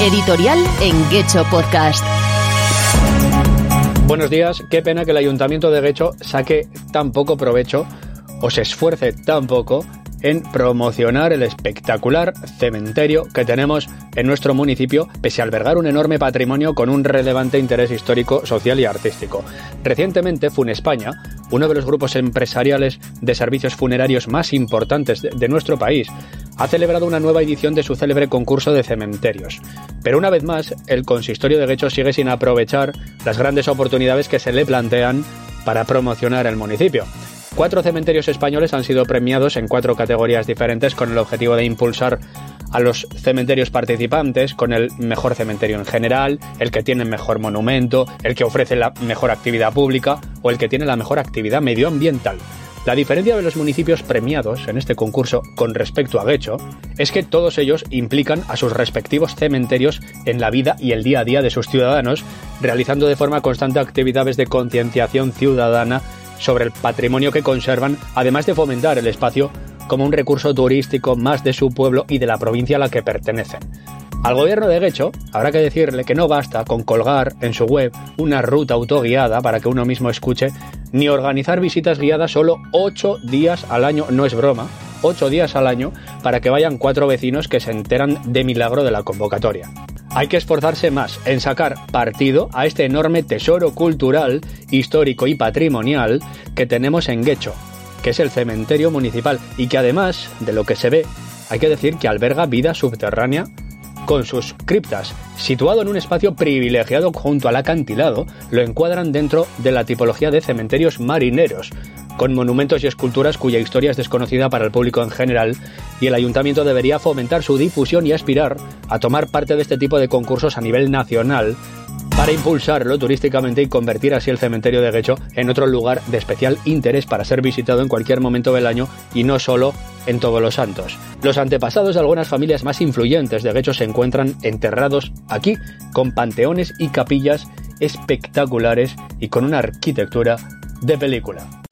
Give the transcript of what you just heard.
Editorial en Guecho Podcast. Buenos días, qué pena que el Ayuntamiento de Guecho saque tan poco provecho o se esfuerce tan poco en promocionar el espectacular cementerio que tenemos en nuestro municipio, pese a albergar un enorme patrimonio con un relevante interés histórico, social y artístico. Recientemente, Funespaña, uno de los grupos empresariales de servicios funerarios más importantes de, nuestro país, ha celebrado una nueva edición de su célebre concurso de cementerios. Pero una vez más, el consistorio de Guecho sigue sin aprovechar las grandes oportunidades que se le plantean para promocionar el municipio. Cuatro cementerios españoles han sido premiados en cuatro categorías diferentes con el objetivo de impulsar a los cementerios participantes con el mejor cementerio en general, el que tiene mejor monumento, el que ofrece la mejor actividad pública o el que tiene la mejor actividad medioambiental. La diferencia de los municipios premiados en este concurso con respecto a Guecho es que todos ellos implican a sus respectivos cementerios en la vida y el día a día de sus ciudadanos, realizando de forma constante actividades de concienciación ciudadana sobre el patrimonio que conservan, además de fomentar el espacio como un recurso turístico más de su pueblo y de la provincia a la que pertenecen. Al gobierno de Guecho habrá que decirle que no basta con colgar en su web una ruta autoguiada para que uno mismo escuche, ni organizar visitas guiadas solo 8 días al año, no es broma, 8 días al año para que vayan cuatro vecinos que se enteran de milagro de la convocatoria. Hay que esforzarse más en sacar partido a este enorme tesoro cultural, histórico y patrimonial que tenemos en Guecho, que es el cementerio municipal y que además de lo que se ve, hay que decir que alberga vida subterránea con sus criptas. Situado en un espacio privilegiado junto al acantilado, lo encuadran dentro de la tipología de cementerios marineros, con monumentos y esculturas cuya historia es desconocida para el público en general, y el ayuntamiento debería fomentar su difusión y aspirar a tomar parte de este tipo de concursos a nivel nacional para impulsarlo turísticamente y convertir así el cementerio de Guecho en otro lugar de especial interés para ser visitado en cualquier momento del año y no solo en todos los santos. Los antepasados de algunas familias más influyentes de Guecho se encuentran enterrados aquí, con panteones y capillas espectaculares y con una arquitectura de película.